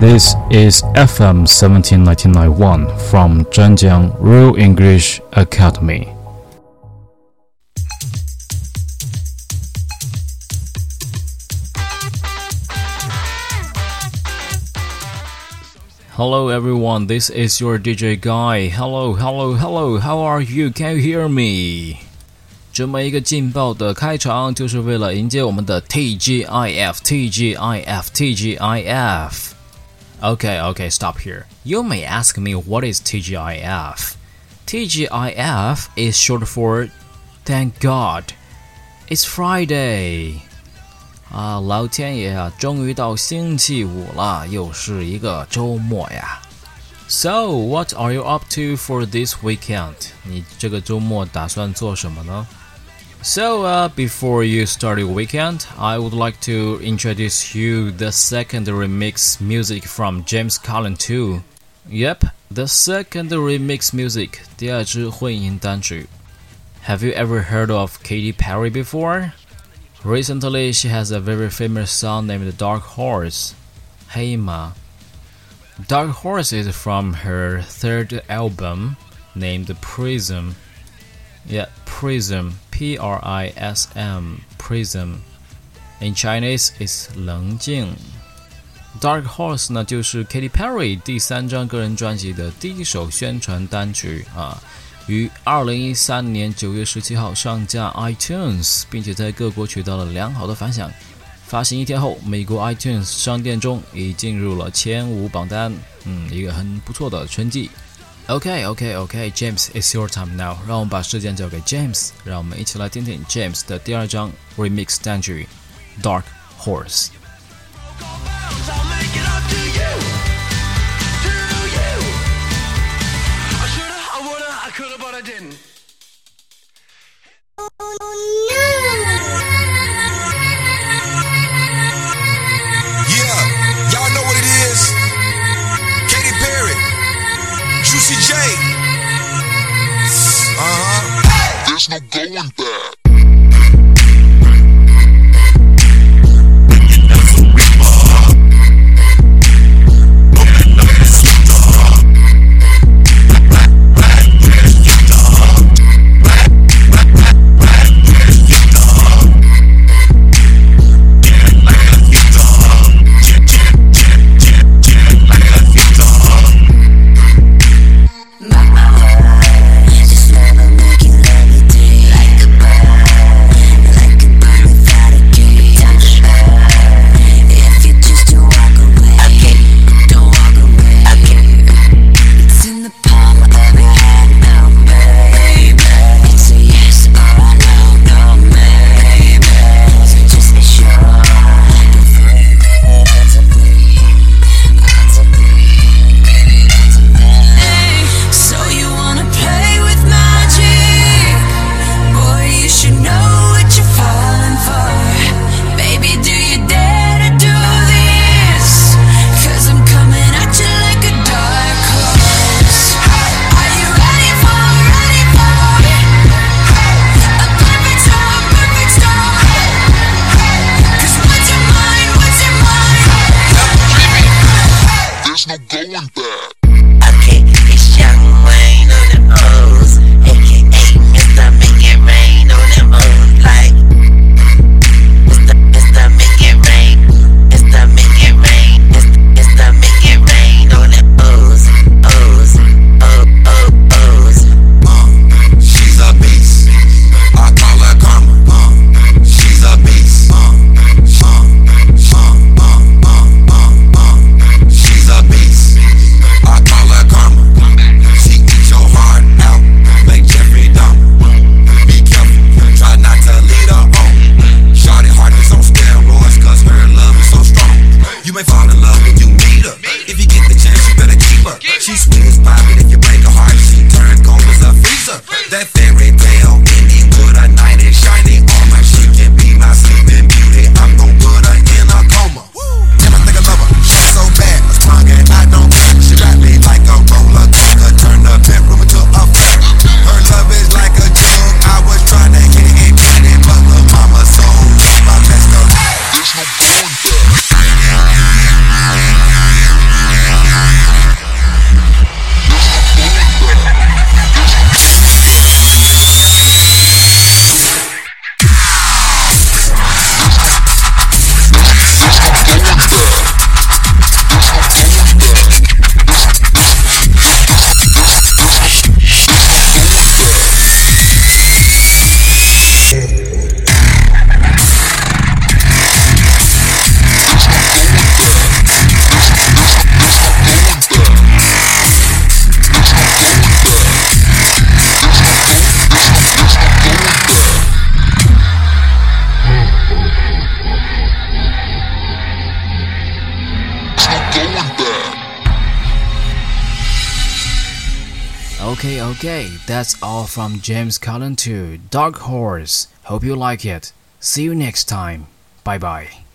This is FM 17991 from Zhenjiang Real English Academy. Hello everyone, this is your DJ Guy. Hello, hello, hello, how are you? Can you hear me? 这么一个劲爆的开场，就是为了迎接我们的 TGIF TGIF TGIF。 Okay, okay, stop here. You may ask me what is TGIF. TGIF is short for Thank God. It's Friday. 啊，老天爷啊，终于到星期五了，又是一个周末呀。So, what are you up to for this weekend? 你这个周末打算做什么呢 ？so, uh, before you start your weekend, I would like to introduce you the second remix music from James Cullen 2. Yep, the second remix music, 第二支混音单曲. Have you ever heard of Katy Perry before? Recently, she has a very famous song named Dark Horse. Hey Ma. Dark Horse is from her third album named Prism. Yeah, Prism. P R I S M Prism. In Chinese, is 棱镜。Dark Horse 呢，就是 Katy Perry 第三张个人专辑的第一首宣传单曲啊，于二零一三年九月十七号上架 iTunes，并且在各国取得了良好的反响。发行一天后，美国 iTunes 商店中已进入了前五榜单，嗯，一个很不错的成绩。OK OK OK James it's your time now，让我们把时间交给 James，让我们一起来听听 James 的第二张 remix 单曲《Dark Horse》。 Okay, okay, that's all from James Cullen to Dark Horse. Hope you like it. See you next time. Bye bye.